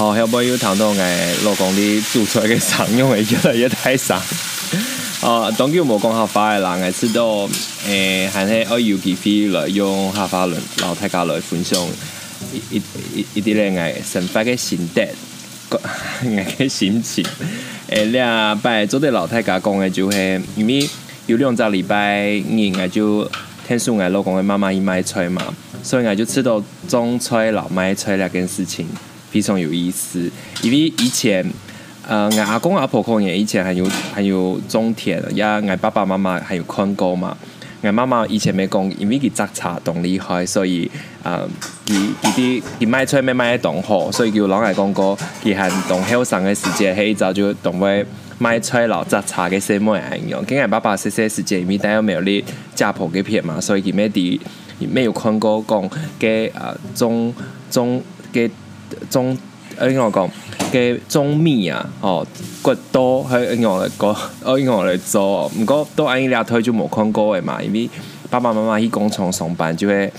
好，要不要谈到诶老公你做出来嘅常用诶越来越太少。哦，当叫无讲客家诶人，诶知道诶，系咧我有机会来用客家人老太家来分享一一一一啲咧诶生活嘅心得，诶嘅心情。诶，两拜做啲老太家讲诶就系，因为有两只礼拜日诶就听说诶老公诶妈妈伊卖菜嘛，所以诶就知道种菜老卖菜两件事情。非常有意思，因为以前，呃，我阿公阿婆可能以前还有还有种田，呀，我爸爸妈妈还有看过嘛。我妈妈以前没讲，因为佢摘茶懂厉害，所以，呃，佢佢啲佢卖菜没卖得懂好，所以叫老外讲过，佢系懂后生嘅时间，系早就懂会卖菜老摘茶嘅什么样。跟我爸爸细细时间，因为带有没有啲家婆嘅片嘛，所以佢咩啲没有看过讲嘅啊种种嘅。种，诶我讲嘅种米啊，哦，骨多喺我嚟讲，喺我嚟做，唔过都按呢两推就冇看过嘅嘛，因为爸爸妈妈去工厂上班就会，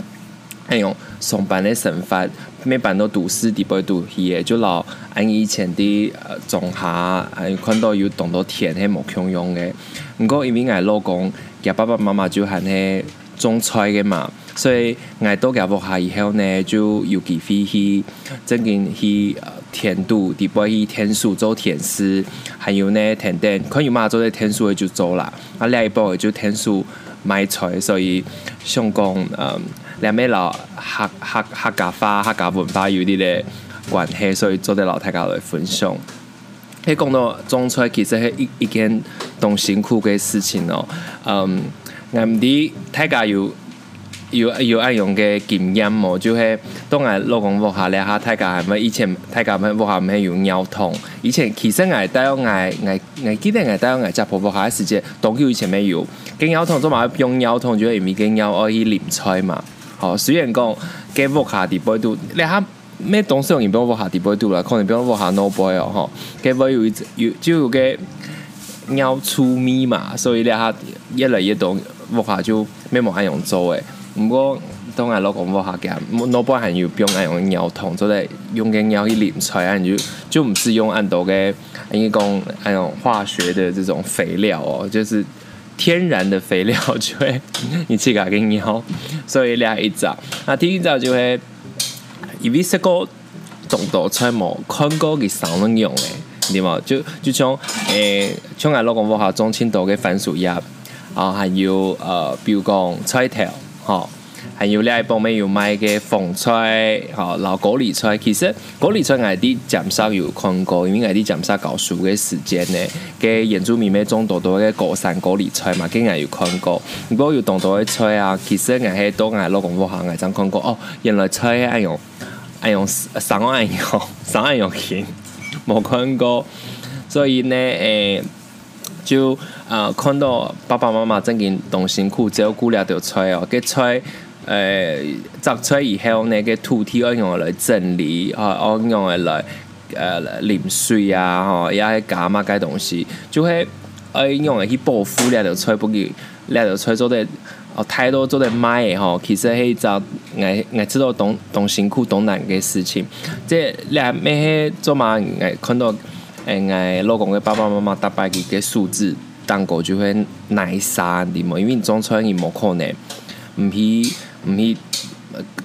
哎呦，上班嘅生活，每班都读书，啲不读嘢，就老按以前啲种下，还看到有种到田系冇共用嘅，唔过因为我老公嘅爸爸妈妈就系咧种菜嘅嘛。所以，我到家屋下以后呢，就有机会去，真正去田度，底部去田数做田师，还有呢田田，可以嘛做啲田数就做啦。啊，另一部就田数卖菜，所以想讲，嗯，两边老客客客家话、客家文化有啲咧关系，所以做啲老太家来分享。喺讲到种菜，其实系一一件动辛苦嘅事情哦。嗯，我唔知大家有。有有爱用嘅经验冇？就系当我老公屋下咧，哈，大家系咪以前大家咪屋下咪用尿桶？以前其实我带我我我记得我带我家婆婆下时节，当佢以前没有，跟尿桶做嘛用尿桶，就系因为跟尿可以淋菜嘛。好，虽然讲跟屋下地杯度，你哈咩东西用唔用屋下地杯度啦？可能不用屋下 no boy 哦，吼，跟会有有就有个尿出咪嘛，所以你哈越来越多屋下就咩冇爱用做诶。唔过当我老公屋下嘅，老婆还有不用用尿桶，就系用嘅尿去淋出来，就就唔是用按多嘅，因为讲还有化学的这种肥料哦，就是天然的肥料就会你自家嘅尿，所以俩一早，那第一早就会，因为食过种多菜冇看过佢上能用诶，对嘛？就就像诶，像我老公屋下种青岛嘅番薯叶，啊，还有呃，比如讲菜头。哦，还有另一部没有卖嘅凤菜，哦，老高丽菜。其实高丽菜我啲检查有看过，因为我啲检查搞熟嘅时间呢，嘅原住民咩种多多嘅高山高丽菜嘛，跟我有看过。如果有种多嘅菜啊，其实我喺都我老公屋下我真看过。哦，原来菜爱用爱用三爱用 三爱用钱，冇看过。所以呢，诶、欸。就、呃，看到爸爸妈妈真嘅动辛苦照顾了条菜哦，嘅菜诶摘出来以后呢，个土地要用来整理啊，要用来诶淋水啊，吼，也系加嘛，该东西就系要用来去保护了条菜，不给了条菜做得哦太多做得卖嘅吼，其实系一种我我知道动动辛苦动难嘅事情，即系两咩系做嘛，我看到。诶，我老公嘅爸爸妈妈打败佢嘅数字，蛋糕就会耐杀啲嘛，因为你种出来你冇可能，唔系唔系，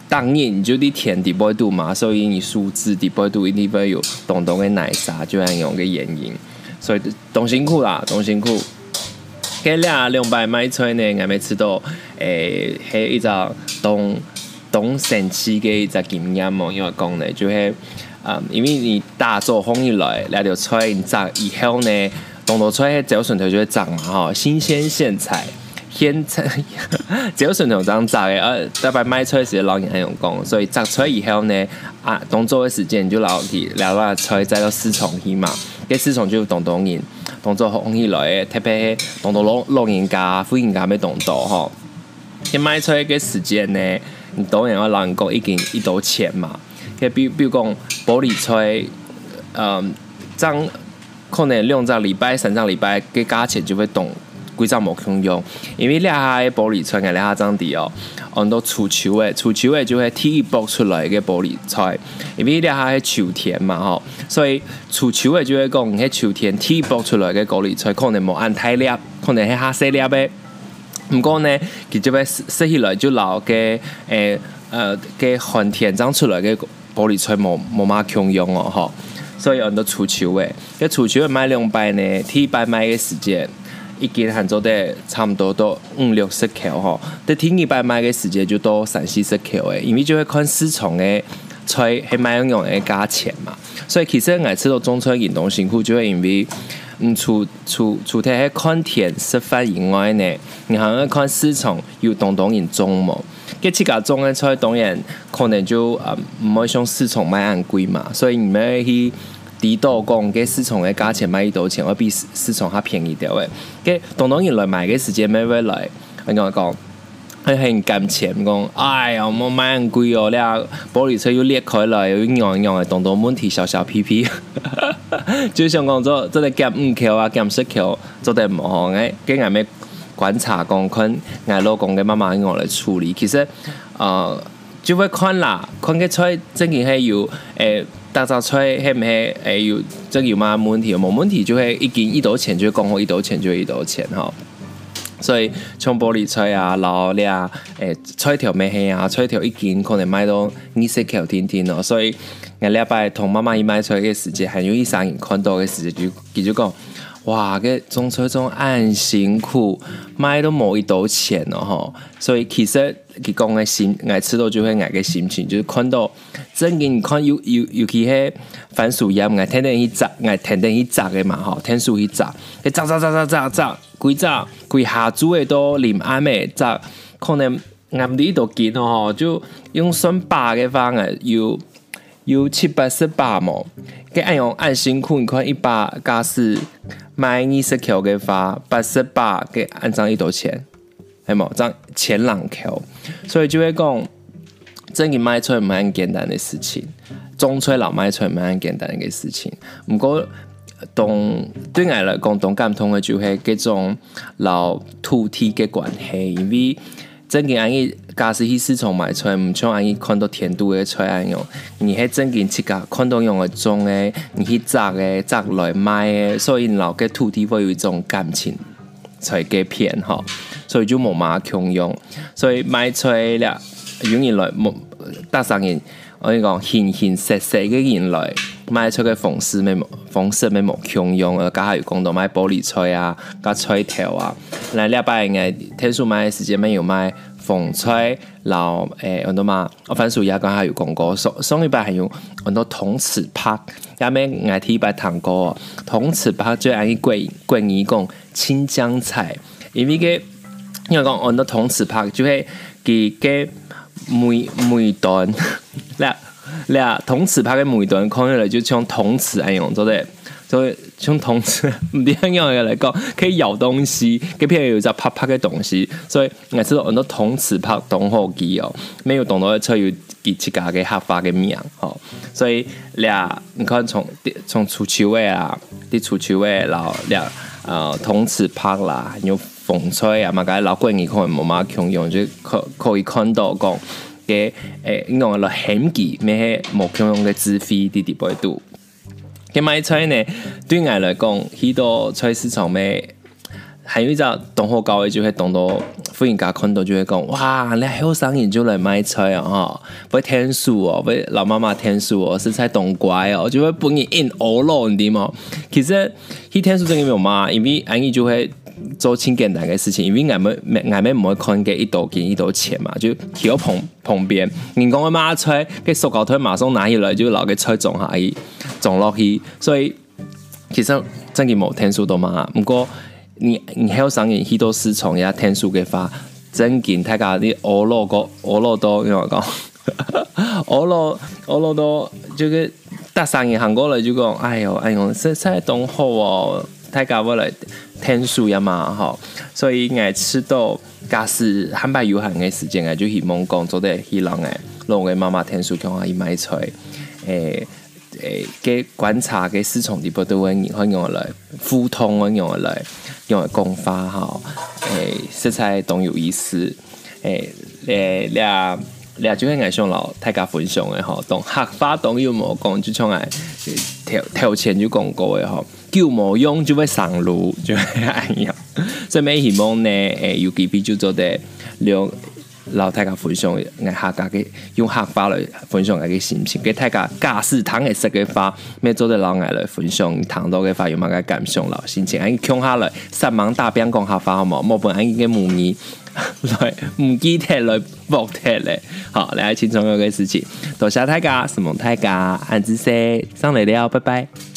当然你就啲田地不会度嘛，所以你数字地不会度一定会有冻冻嘅耐杀，就系用嘅原因，所以动辛苦啦，动辛苦。佢俩两百卖菜呢，我咪知道，诶，系一只动动神奇嘅一只经验嘛，因为讲呢就系。啊、嗯，因为你大做红一来，来条菜你摘以后呢，冻到菜只要笋头就会长嘛，哈，新鲜现采，现采只要笋头这样摘嘅，呃，大概卖菜时老人很用功，所以摘出来以后呢，啊，动作的时间就老啲，两把菜摘到四重去嘛，给四重就动动人，动作红一来，特别动到老老人家、妇人家没动到哈，一卖菜嘅时间呢，你当然要老人工已经一刀钱嘛。比比如讲玻璃菜，嗯，张可能两张礼拜、三张礼拜，个价钱就会动规张无共用，因为俩个玻璃纤个俩下张地哦，很多触球诶，触球诶就会踢爆出来个玻璃纤，因为俩下个秋天嘛吼，所以触球诶就会讲，迄秋天踢爆出来个玻璃纤可能无按太粒，可能系下细粒诶。毋过呢，佢就要说起来就老个诶呃个寒天长出来个玻璃纤无无嘛共用哦吼，所以很多触球诶，个触球买两百呢，踢百买个时间。一斤含做得差不多都五六十克吼，得听一百买个时间就到三四十克诶，因为就会看市场诶菜系买用用诶价钱嘛，所以其实爱吃到中菜运动辛苦就会因为嗯除除除睇系看天食饭以外呢，你还要看市场有东东人种嘛，佮自家种诶菜当然可能就啊唔会像市场买咁贵嘛，所以你们去。低度讲，给市场的价钱买一多钱，会比市市场还便宜点诶。给东东人来买个时间没回来，我讲讲，很很感钱讲，哎呀，我买咁贵哦，俩玻璃车又裂开了，又样样的东东问题，小小屁屁，就像讲做做得减五克啊，减十克，做得唔好诶。跟俺们观察讲，看俺老公嘅妈妈用来处理，其实，呃，就会看啦，看个菜真嘅系有诶。欸大杂菜系唔系诶有这个有嘛问题？冇问题就会一斤一刀钱就讲好一刀钱就一刀钱哈。所以像玻璃菜啊、老俩诶菜条咩系啊？菜条一斤可能卖到二十块甜甜咯。所以我礼拜同妈妈一买菜嘅时间，很容易上瘾看到嘅时间就佢就讲。哇！个种菜种咁辛苦，买都无一刀钱咯吼，所以其实佢讲嘅心，爱吃到就会爱嘅心情，就是看到真嘅，你看尤尤尤其系番薯叶，爱天天去摘，爱天天去摘嘅嘛吼，天数去摘，佢摘摘摘摘摘摘，规摘规下煮嘅都淋啱嘅摘，可能啱啲都见咯吼，就用算把嘅方诶有有七八十把毛，佢按用按辛苦，你看一把加是。买二十条嘅花，八十八嘅按张一刀钱，系冇？张钱两条，所以就会讲，真嘅买菜唔系咁简单嘅事情，中吹老卖出唔系咁简单嘅事情。唔过，同对外来讲，同感同嘅就会各种老土地嘅关系，因为真嘅安逸。假使去市场买出来，唔像安尼看到甜度的菜安样，你喺正经自家看到用的种诶，你去摘诶摘来卖诶，所以老个土地会有一种感情才给片吼，所以就冇嘛共用，所以买出来了，用人来冇搭上人，我跟你讲，形形色色嘅人来买出个方式咩方式咩冇共用，而家还有讲到买玻璃菜啊，加菜条啊，来礼拜嘅天数买嘅时间没有买。风吹，然后诶，很多嘛，我番薯叶刚才有讲过，上上一摆还有很多铜齿拍，下面爱提一摆糖果，铜齿拍最爱贵贵一讲青江菜，因为个因为讲很多铜齿拍就会给给每每段，俩 俩铜齿拍嘅每段看起来就像铜齿一样，做的。所以像铜齿唔点样嘅来讲，可以咬东西，佢譬如有只啪啪嘅东西，所以我知道很多铜齿拍冻好机哦，没有冻到嘅车有几几家嘅合法嘅名，吼，所以俩你看从从出球位啊，啲出球位，然后俩呃铜齿拍啦，还有风吹啊嘛，个老贵你可能冇嘛共用，就可可以看到讲嘅诶，用了很几咩冇共用嘅资费啲啲倍度。佢买菜呢，对我来讲，许多菜市场咩，还有一只东河高嘅就会东到富人家看到就会讲，哇，你好生意就来买菜啊，哈，不会天数哦，不会老妈妈天数哦，是菜东乖哦，就会帮你印欧罗，你知吗？其实佢天数真系没有嘛，因为安逸就会。做清简单嘅事情，因为外面、外面唔会看嘅一刀钱一刀钱嘛，就企喺旁旁边。人讲嘅买菜，佢塑胶袋马上拿起来就攞个菜种下伊，撞落去。所以其实真嘅冇天数多嘛。不过你你喺上面许多市场也天数嘅话，真见睇下啲俄罗个俄罗多，你话讲俄罗俄罗多，就个搭上银行过来就讲，哎呦哎呦，实在东好哦。太高我来天数呀嘛吼，所以爱吃到假使汉白有限嘅时间，就希望讲做得希望诶，让我妈妈天数叫阿姨买菜，诶，诶，给观察给思从的不都会用用来互通，用用来用来共发哈，诶，色彩都有意思，诶，诶，俩俩就会爱上老太家分享的吼，懂客家都有无讲，就像来头头前就讲过的吼，旧无用就会上路，就会安样，所以每希望呢，诶，有几笔就做得了。老大家分享，爱客家嘅用客家来分享爱嘅心情，给大家假使糖嘅食嘅话，咩做得老爱来分享糖多嘅话，有乜嘅感想老心情，爱听下来，三忙大兵讲客话好冇？莫本爱嘅母语来唔记得来博听咧，好，嚟轻松有嘅事情，多谢大家，什么大家，安子 say 上来了，拜拜。